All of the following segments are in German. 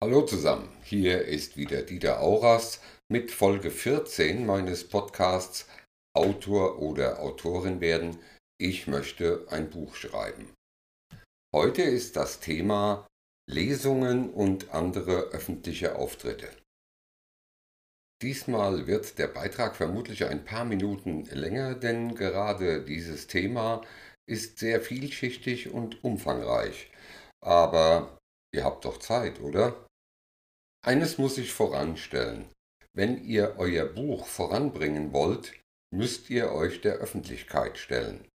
Hallo zusammen, hier ist wieder Dieter Auras mit Folge 14 meines Podcasts Autor oder Autorin werden. Ich möchte ein Buch schreiben. Heute ist das Thema Lesungen und andere öffentliche Auftritte. Diesmal wird der Beitrag vermutlich ein paar Minuten länger, denn gerade dieses Thema ist sehr vielschichtig und umfangreich. Aber ihr habt doch Zeit, oder? Eines muss ich voranstellen. Wenn ihr euer Buch voranbringen wollt, müsst ihr euch der Öffentlichkeit stellen.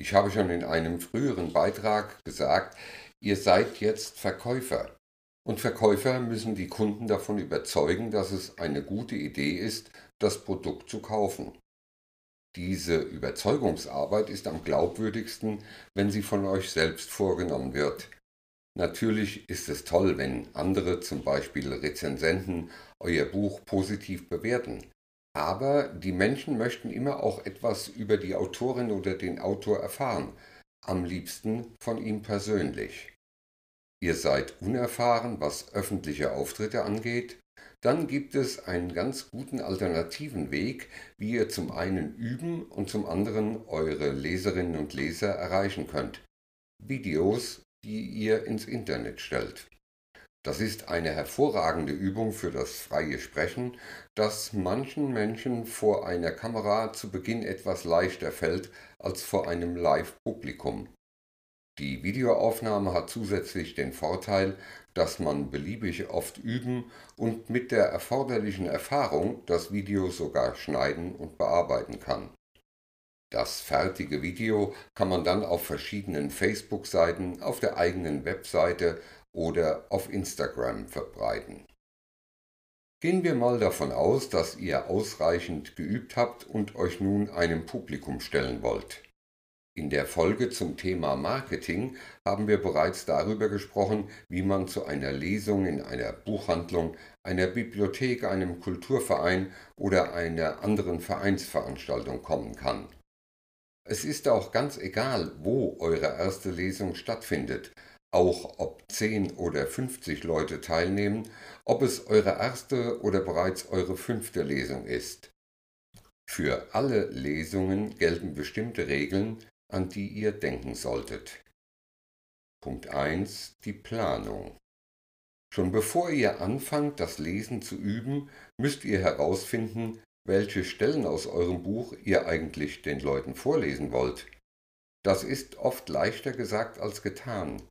Ich habe schon in einem früheren Beitrag gesagt, ihr seid jetzt Verkäufer. Und Verkäufer müssen die Kunden davon überzeugen, dass es eine gute Idee ist, das Produkt zu kaufen. Diese Überzeugungsarbeit ist am glaubwürdigsten, wenn sie von euch selbst vorgenommen wird. Natürlich ist es toll, wenn andere, zum Beispiel Rezensenten, euer Buch positiv bewerten. Aber die Menschen möchten immer auch etwas über die Autorin oder den Autor erfahren, am liebsten von ihm persönlich. Ihr seid unerfahren, was öffentliche Auftritte angeht, dann gibt es einen ganz guten alternativen Weg, wie ihr zum einen üben und zum anderen eure Leserinnen und Leser erreichen könnt. Videos die ihr ins Internet stellt. Das ist eine hervorragende Übung für das freie Sprechen, das manchen Menschen vor einer Kamera zu Beginn etwas leichter fällt als vor einem Live-Publikum. Die Videoaufnahme hat zusätzlich den Vorteil, dass man beliebig oft üben und mit der erforderlichen Erfahrung das Video sogar schneiden und bearbeiten kann. Das fertige Video kann man dann auf verschiedenen Facebook-Seiten, auf der eigenen Webseite oder auf Instagram verbreiten. Gehen wir mal davon aus, dass ihr ausreichend geübt habt und euch nun einem Publikum stellen wollt. In der Folge zum Thema Marketing haben wir bereits darüber gesprochen, wie man zu einer Lesung in einer Buchhandlung, einer Bibliothek, einem Kulturverein oder einer anderen Vereinsveranstaltung kommen kann. Es ist auch ganz egal, wo eure erste Lesung stattfindet, auch ob 10 oder 50 Leute teilnehmen, ob es eure erste oder bereits eure fünfte Lesung ist. Für alle Lesungen gelten bestimmte Regeln, an die ihr denken solltet. Punkt 1. Die Planung. Schon bevor ihr anfangt, das Lesen zu üben, müsst ihr herausfinden, welche Stellen aus eurem Buch ihr eigentlich den Leuten vorlesen wollt. Das ist oft leichter gesagt als getan.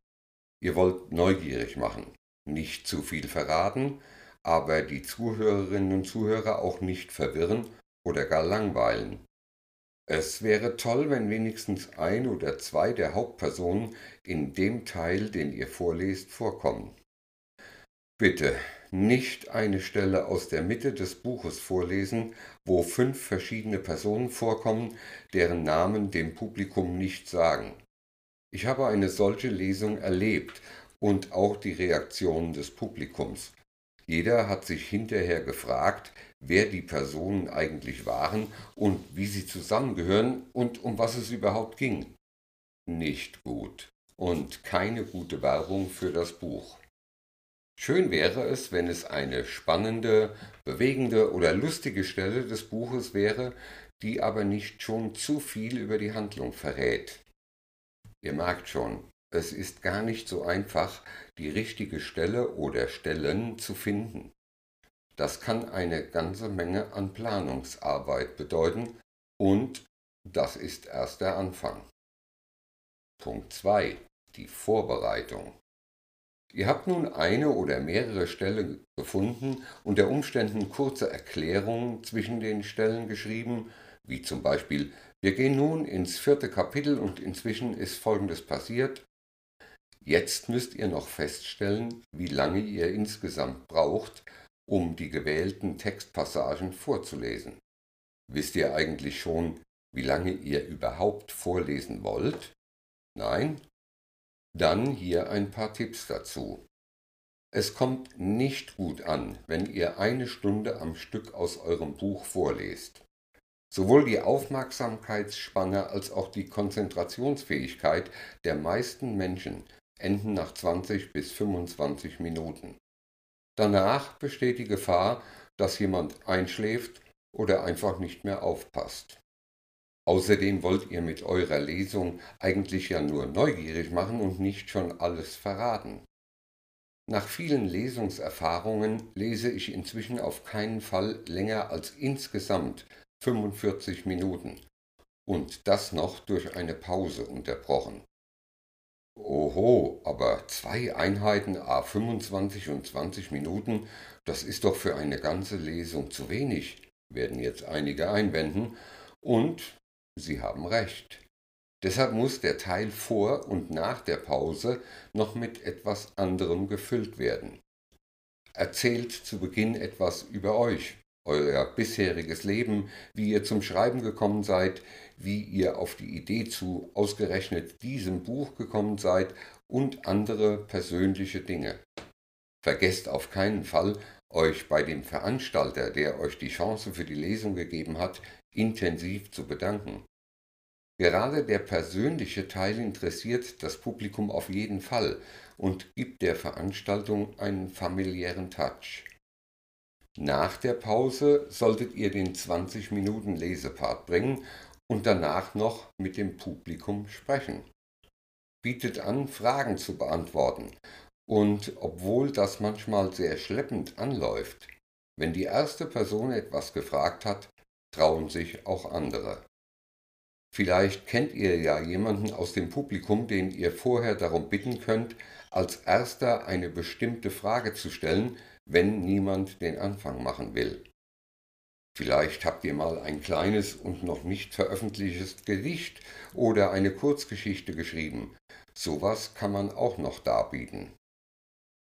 Ihr wollt neugierig machen, nicht zu viel verraten, aber die Zuhörerinnen und Zuhörer auch nicht verwirren oder gar langweilen. Es wäre toll, wenn wenigstens ein oder zwei der Hauptpersonen in dem Teil, den ihr vorlest, vorkommen. Bitte nicht eine Stelle aus der Mitte des Buches vorlesen, wo fünf verschiedene Personen vorkommen, deren Namen dem Publikum nicht sagen. Ich habe eine solche Lesung erlebt und auch die Reaktionen des Publikums. Jeder hat sich hinterher gefragt, wer die Personen eigentlich waren und wie sie zusammengehören und um was es überhaupt ging. Nicht gut und keine gute Werbung für das Buch. Schön wäre es, wenn es eine spannende, bewegende oder lustige Stelle des Buches wäre, die aber nicht schon zu viel über die Handlung verrät. Ihr merkt schon, es ist gar nicht so einfach, die richtige Stelle oder Stellen zu finden. Das kann eine ganze Menge an Planungsarbeit bedeuten und das ist erst der Anfang. Punkt 2. Die Vorbereitung. Ihr habt nun eine oder mehrere Stellen gefunden, unter Umständen kurze Erklärungen zwischen den Stellen geschrieben, wie zum Beispiel Wir gehen nun ins vierte Kapitel und inzwischen ist Folgendes passiert. Jetzt müsst ihr noch feststellen, wie lange ihr insgesamt braucht, um die gewählten Textpassagen vorzulesen. Wisst ihr eigentlich schon, wie lange ihr überhaupt vorlesen wollt? Nein? Dann hier ein paar Tipps dazu. Es kommt nicht gut an, wenn ihr eine Stunde am Stück aus eurem Buch vorlest. Sowohl die Aufmerksamkeitsspanne als auch die Konzentrationsfähigkeit der meisten Menschen enden nach 20 bis 25 Minuten. Danach besteht die Gefahr, dass jemand einschläft oder einfach nicht mehr aufpasst. Außerdem wollt ihr mit eurer Lesung eigentlich ja nur neugierig machen und nicht schon alles verraten. Nach vielen Lesungserfahrungen lese ich inzwischen auf keinen Fall länger als insgesamt 45 Minuten und das noch durch eine Pause unterbrochen. Oho, aber zwei Einheiten a 25 und 20 Minuten, das ist doch für eine ganze Lesung zu wenig, werden jetzt einige einwenden, und Sie haben recht. Deshalb muss der Teil vor und nach der Pause noch mit etwas anderem gefüllt werden. Erzählt zu Beginn etwas über euch, euer bisheriges Leben, wie ihr zum Schreiben gekommen seid, wie ihr auf die Idee zu ausgerechnet diesem Buch gekommen seid und andere persönliche Dinge. Vergesst auf keinen Fall, euch bei dem Veranstalter, der euch die Chance für die Lesung gegeben hat, intensiv zu bedanken. Gerade der persönliche Teil interessiert das Publikum auf jeden Fall und gibt der Veranstaltung einen familiären Touch. Nach der Pause solltet ihr den 20 Minuten Lesepart bringen und danach noch mit dem Publikum sprechen. Bietet an, Fragen zu beantworten. Und obwohl das manchmal sehr schleppend anläuft, wenn die erste Person etwas gefragt hat, trauen sich auch andere. Vielleicht kennt ihr ja jemanden aus dem Publikum, den ihr vorher darum bitten könnt, als erster eine bestimmte Frage zu stellen, wenn niemand den Anfang machen will. Vielleicht habt ihr mal ein kleines und noch nicht veröffentlichtes Gedicht oder eine Kurzgeschichte geschrieben. Sowas kann man auch noch darbieten.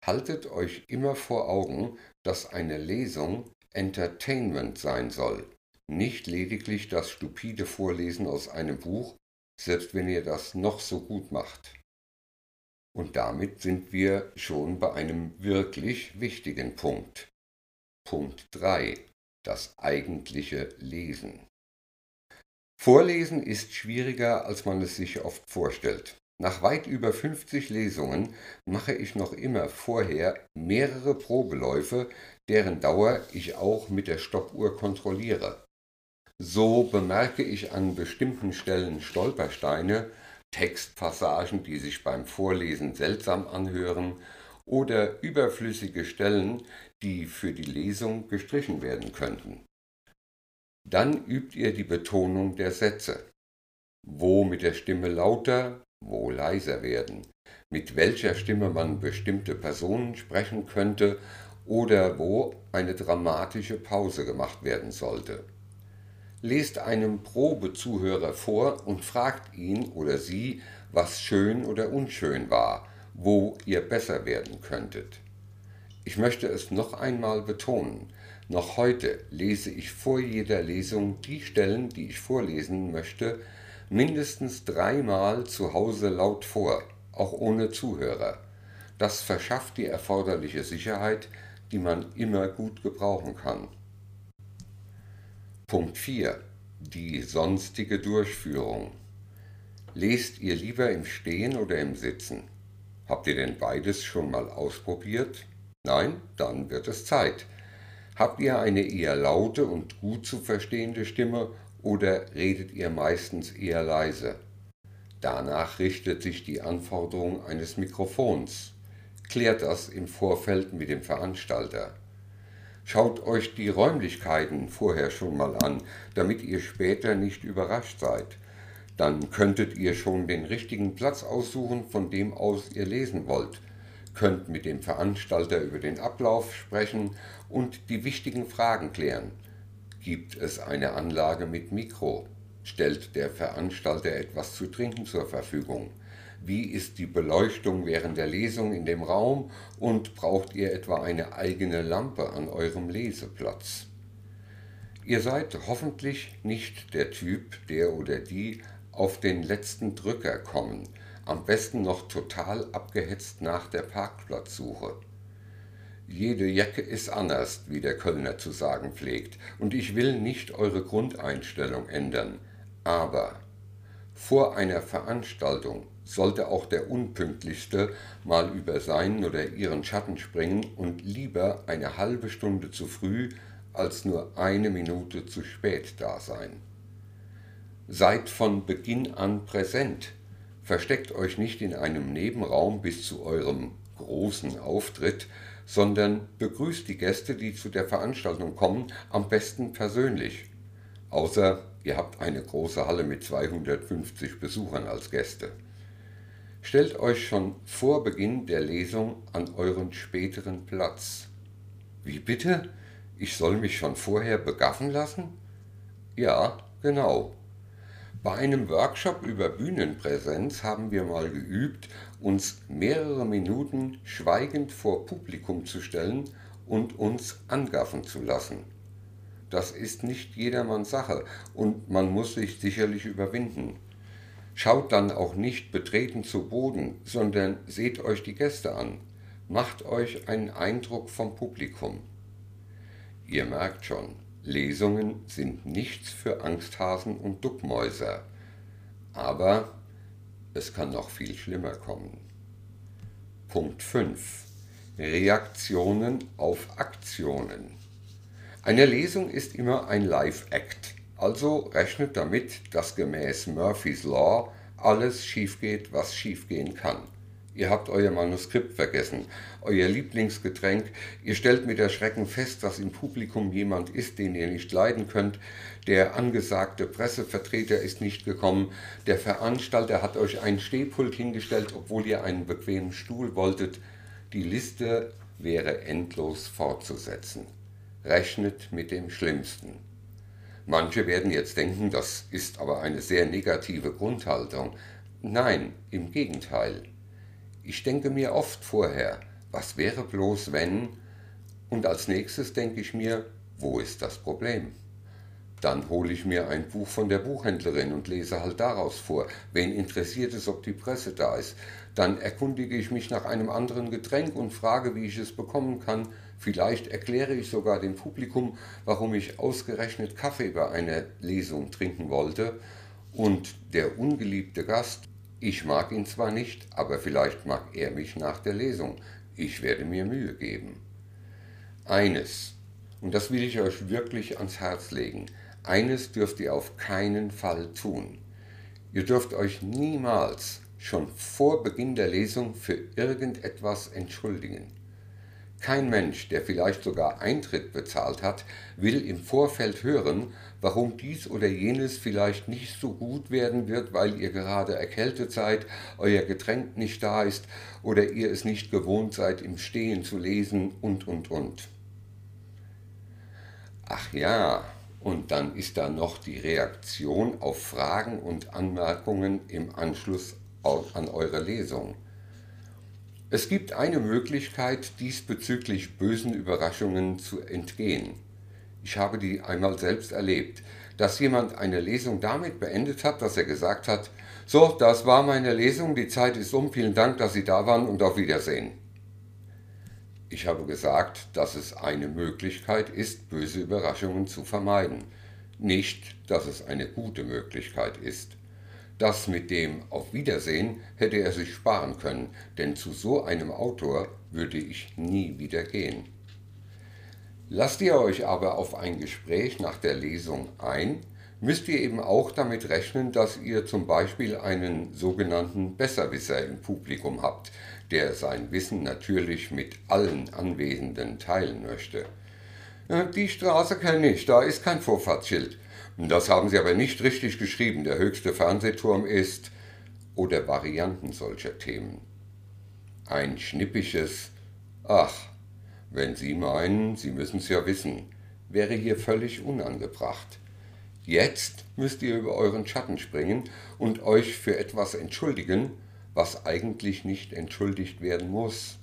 Haltet euch immer vor Augen, dass eine Lesung Entertainment sein soll, nicht lediglich das stupide Vorlesen aus einem Buch, selbst wenn ihr das noch so gut macht. Und damit sind wir schon bei einem wirklich wichtigen Punkt. Punkt 3 das eigentliche Lesen. Vorlesen ist schwieriger, als man es sich oft vorstellt. Nach weit über 50 Lesungen mache ich noch immer vorher mehrere Probeläufe, deren Dauer ich auch mit der Stoppuhr kontrolliere. So bemerke ich an bestimmten Stellen Stolpersteine, Textpassagen, die sich beim Vorlesen seltsam anhören oder überflüssige Stellen, die für die Lesung gestrichen werden könnten. Dann übt ihr die Betonung der Sätze. Wo mit der Stimme lauter, wo leiser werden, mit welcher Stimme man bestimmte Personen sprechen könnte oder wo eine dramatische Pause gemacht werden sollte. Lest einem Probezuhörer vor und fragt ihn oder sie, was schön oder unschön war, wo ihr besser werden könntet. Ich möchte es noch einmal betonen. Noch heute lese ich vor jeder Lesung die Stellen, die ich vorlesen möchte, mindestens dreimal zu Hause laut vor, auch ohne Zuhörer. Das verschafft die erforderliche Sicherheit, die man immer gut gebrauchen kann. Punkt 4. Die sonstige Durchführung. Lest ihr lieber im Stehen oder im Sitzen? Habt ihr denn beides schon mal ausprobiert? Nein, dann wird es Zeit. Habt ihr eine eher laute und gut zu verstehende Stimme oder redet ihr meistens eher leise? Danach richtet sich die Anforderung eines Mikrofons. Klärt das im Vorfeld mit dem Veranstalter. Schaut euch die Räumlichkeiten vorher schon mal an, damit ihr später nicht überrascht seid. Dann könntet ihr schon den richtigen Platz aussuchen, von dem aus ihr lesen wollt könnt mit dem Veranstalter über den Ablauf sprechen und die wichtigen Fragen klären. Gibt es eine Anlage mit Mikro? Stellt der Veranstalter etwas zu trinken zur Verfügung? Wie ist die Beleuchtung während der Lesung in dem Raum und braucht ihr etwa eine eigene Lampe an eurem Leseplatz? Ihr seid hoffentlich nicht der Typ, der oder die auf den letzten Drücker kommen am besten noch total abgehetzt nach der Parkplatzsuche. Jede Jacke ist anders, wie der Kölner zu sagen pflegt, und ich will nicht eure Grundeinstellung ändern, aber vor einer Veranstaltung sollte auch der Unpünktlichste mal über seinen oder ihren Schatten springen und lieber eine halbe Stunde zu früh als nur eine Minute zu spät da sein. Seid von Beginn an präsent. Versteckt euch nicht in einem Nebenraum bis zu eurem großen Auftritt, sondern begrüßt die Gäste, die zu der Veranstaltung kommen, am besten persönlich. Außer ihr habt eine große Halle mit 250 Besuchern als Gäste. Stellt euch schon vor Beginn der Lesung an euren späteren Platz. Wie bitte? Ich soll mich schon vorher begaffen lassen? Ja, genau. Bei einem Workshop über Bühnenpräsenz haben wir mal geübt, uns mehrere Minuten schweigend vor Publikum zu stellen und uns angaffen zu lassen. Das ist nicht jedermanns Sache und man muss sich sicherlich überwinden. Schaut dann auch nicht betreten zu Boden, sondern seht euch die Gäste an. Macht euch einen Eindruck vom Publikum. Ihr merkt schon, Lesungen sind nichts für Angsthasen und Duckmäuser. Aber es kann noch viel schlimmer kommen. Punkt 5. Reaktionen auf Aktionen. Eine Lesung ist immer ein Live-Act, also rechnet damit, dass gemäß Murphys Law alles schief geht, was schiefgehen kann. Ihr habt euer Manuskript vergessen, euer Lieblingsgetränk, ihr stellt mit Erschrecken fest, dass im Publikum jemand ist, den ihr nicht leiden könnt, der angesagte Pressevertreter ist nicht gekommen, der Veranstalter hat euch ein Stehpult hingestellt, obwohl ihr einen bequemen Stuhl wolltet. Die Liste wäre endlos fortzusetzen. Rechnet mit dem Schlimmsten. Manche werden jetzt denken, das ist aber eine sehr negative Grundhaltung. Nein, im Gegenteil. Ich denke mir oft vorher, was wäre bloß wenn? Und als nächstes denke ich mir, wo ist das Problem? Dann hole ich mir ein Buch von der Buchhändlerin und lese halt daraus vor. Wen interessiert es, ob die Presse da ist? Dann erkundige ich mich nach einem anderen Getränk und frage, wie ich es bekommen kann. Vielleicht erkläre ich sogar dem Publikum, warum ich ausgerechnet Kaffee bei einer Lesung trinken wollte. Und der ungeliebte Gast ich mag ihn zwar nicht, aber vielleicht mag er mich nach der Lesung. Ich werde mir Mühe geben. Eines, und das will ich euch wirklich ans Herz legen, eines dürft ihr auf keinen Fall tun. Ihr dürft euch niemals schon vor Beginn der Lesung für irgendetwas entschuldigen. Kein Mensch, der vielleicht sogar Eintritt bezahlt hat, will im Vorfeld hören, warum dies oder jenes vielleicht nicht so gut werden wird, weil ihr gerade erkältet seid, euer Getränk nicht da ist oder ihr es nicht gewohnt seid, im Stehen zu lesen und, und, und. Ach ja, und dann ist da noch die Reaktion auf Fragen und Anmerkungen im Anschluss an eure Lesung. Es gibt eine Möglichkeit, diesbezüglich bösen Überraschungen zu entgehen. Ich habe die einmal selbst erlebt, dass jemand eine Lesung damit beendet hat, dass er gesagt hat, so, das war meine Lesung, die Zeit ist um, vielen Dank, dass Sie da waren und auf Wiedersehen. Ich habe gesagt, dass es eine Möglichkeit ist, böse Überraschungen zu vermeiden, nicht, dass es eine gute Möglichkeit ist. Das mit dem Auf Wiedersehen hätte er sich sparen können, denn zu so einem Autor würde ich nie wieder gehen. Lasst ihr euch aber auf ein Gespräch nach der Lesung ein, müsst ihr eben auch damit rechnen, dass ihr zum Beispiel einen sogenannten Besserwisser im Publikum habt, der sein Wissen natürlich mit allen Anwesenden teilen möchte. Äh, die Straße kenne ich, da ist kein Vorfahrtsschild. Das haben Sie aber nicht richtig geschrieben. Der höchste Fernsehturm ist oder Varianten solcher Themen. Ein schnippisches Ach, wenn Sie meinen, Sie müssen es ja wissen, wäre hier völlig unangebracht. Jetzt müsst ihr über euren Schatten springen und euch für etwas entschuldigen, was eigentlich nicht entschuldigt werden muss.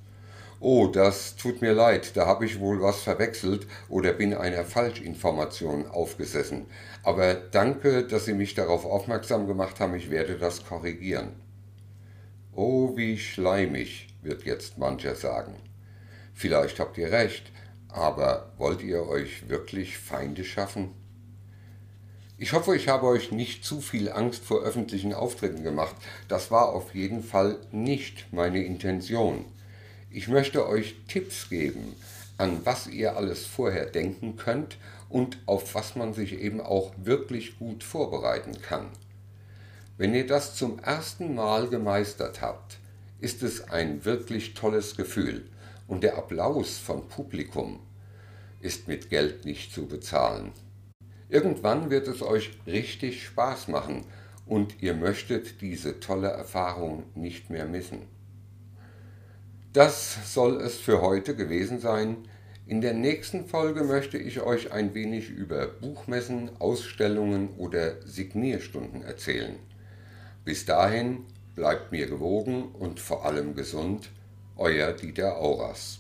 Oh, das tut mir leid, da habe ich wohl was verwechselt oder bin einer Falschinformation aufgesessen. Aber danke, dass Sie mich darauf aufmerksam gemacht haben, ich werde das korrigieren. Oh, wie schleimig, wird jetzt mancher sagen. Vielleicht habt ihr recht, aber wollt ihr euch wirklich Feinde schaffen? Ich hoffe, ich habe euch nicht zu viel Angst vor öffentlichen Auftritten gemacht. Das war auf jeden Fall nicht meine Intention. Ich möchte euch Tipps geben, an was ihr alles vorher denken könnt und auf was man sich eben auch wirklich gut vorbereiten kann. Wenn ihr das zum ersten Mal gemeistert habt, ist es ein wirklich tolles Gefühl und der Applaus vom Publikum ist mit Geld nicht zu bezahlen. Irgendwann wird es euch richtig Spaß machen und ihr möchtet diese tolle Erfahrung nicht mehr missen. Das soll es für heute gewesen sein. In der nächsten Folge möchte ich euch ein wenig über Buchmessen, Ausstellungen oder Signierstunden erzählen. Bis dahin bleibt mir gewogen und vor allem gesund, euer Dieter Auras.